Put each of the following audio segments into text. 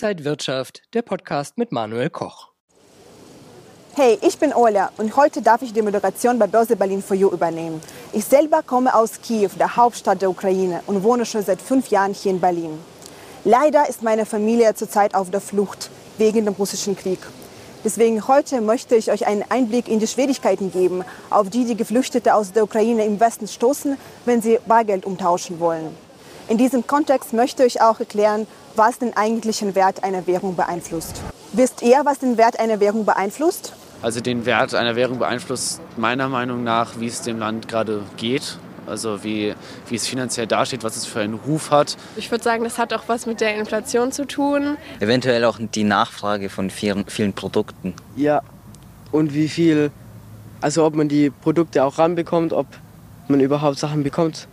Inside Wirtschaft, der Podcast mit Manuel Koch. Hey, ich bin Ola und heute darf ich die Moderation bei Börse Berlin for You übernehmen. Ich selber komme aus Kiew, der Hauptstadt der Ukraine, und wohne schon seit fünf Jahren hier in Berlin. Leider ist meine Familie zurzeit auf der Flucht wegen dem russischen Krieg. Deswegen heute möchte ich euch einen Einblick in die Schwierigkeiten geben, auf die die Geflüchtete aus der Ukraine im Westen stoßen, wenn sie Bargeld umtauschen wollen. In diesem Kontext möchte ich auch erklären, was den eigentlichen Wert einer Währung beeinflusst. Wisst ihr, was den Wert einer Währung beeinflusst? Also den Wert einer Währung beeinflusst meiner Meinung nach, wie es dem Land gerade geht also wie, wie es finanziell dasteht, was es für einen Ruf hat. Ich würde sagen, das hat auch was mit der Inflation zu tun. Eventuell auch die Nachfrage von vielen, vielen Produkten. Ja, und wie viel, also ob man die Produkte auch ranbekommt, ob man überhaupt Sachen bekommt.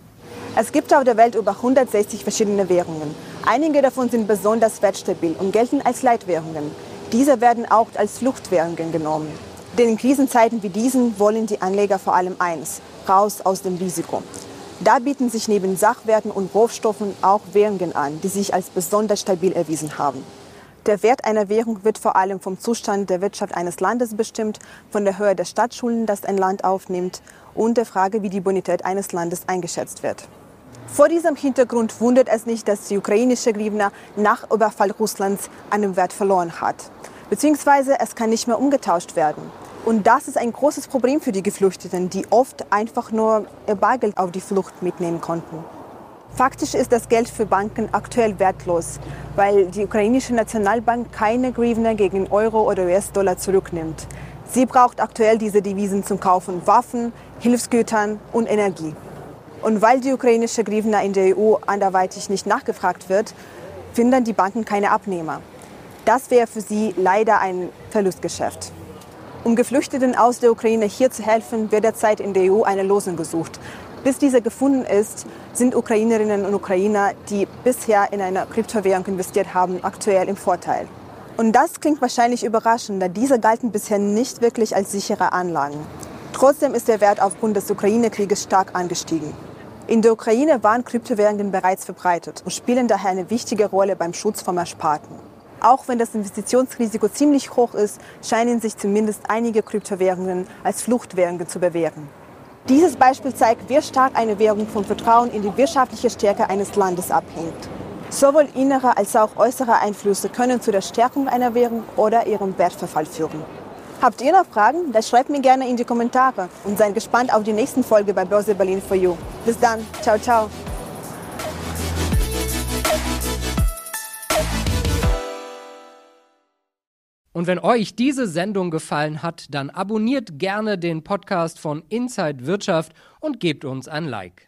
Es gibt auf der Welt über 160 verschiedene Währungen. Einige davon sind besonders wertstabil und gelten als Leitwährungen. Diese werden auch als Fluchtwährungen genommen. Denn in Krisenzeiten wie diesen wollen die Anleger vor allem eins, raus aus dem Risiko. Da bieten sich neben Sachwerten und Rohstoffen auch Währungen an, die sich als besonders stabil erwiesen haben. Der Wert einer Währung wird vor allem vom Zustand der Wirtschaft eines Landes bestimmt, von der Höhe der Staatsschulden, das ein Land aufnimmt und der Frage, wie die Bonität eines Landes eingeschätzt wird. Vor diesem Hintergrund wundert es nicht, dass die ukrainische Grivna nach Überfall Russlands einen Wert verloren hat. Beziehungsweise es kann nicht mehr umgetauscht werden. Und das ist ein großes Problem für die Geflüchteten, die oft einfach nur ihr Bargeld auf die Flucht mitnehmen konnten. Faktisch ist das Geld für Banken aktuell wertlos, weil die ukrainische Nationalbank keine Grivna gegen Euro oder US-Dollar zurücknimmt. Sie braucht aktuell diese Devisen zum Kauf von Waffen, Hilfsgütern und Energie. Und weil die ukrainische Grivna in der EU anderweitig nicht nachgefragt wird, finden die Banken keine Abnehmer. Das wäre für sie leider ein Verlustgeschäft. Um Geflüchteten aus der Ukraine hier zu helfen, wird derzeit in der EU eine Lösung gesucht. Bis diese gefunden ist, sind Ukrainerinnen und Ukrainer, die bisher in eine Kryptowährung investiert haben, aktuell im Vorteil. Und das klingt wahrscheinlich überraschend, da diese galten bisher nicht wirklich als sichere Anlagen. Trotzdem ist der Wert aufgrund des Ukraine-Krieges stark angestiegen. In der Ukraine waren Kryptowährungen bereits verbreitet und spielen daher eine wichtige Rolle beim Schutz vom Ersparten. Auch wenn das Investitionsrisiko ziemlich hoch ist, scheinen sich zumindest einige Kryptowährungen als Fluchtwährungen zu bewähren. Dieses Beispiel zeigt, wie stark eine Währung vom Vertrauen in die wirtschaftliche Stärke eines Landes abhängt. Sowohl innere als auch äußere Einflüsse können zu der Stärkung einer Währung oder ihrem Wertverfall führen. Habt ihr noch Fragen? Dann schreibt mir gerne in die Kommentare und seid gespannt auf die nächsten Folge bei Börse Berlin for You. Bis dann. Ciao, ciao. Und wenn euch diese Sendung gefallen hat, dann abonniert gerne den Podcast von Inside Wirtschaft und gebt uns ein Like.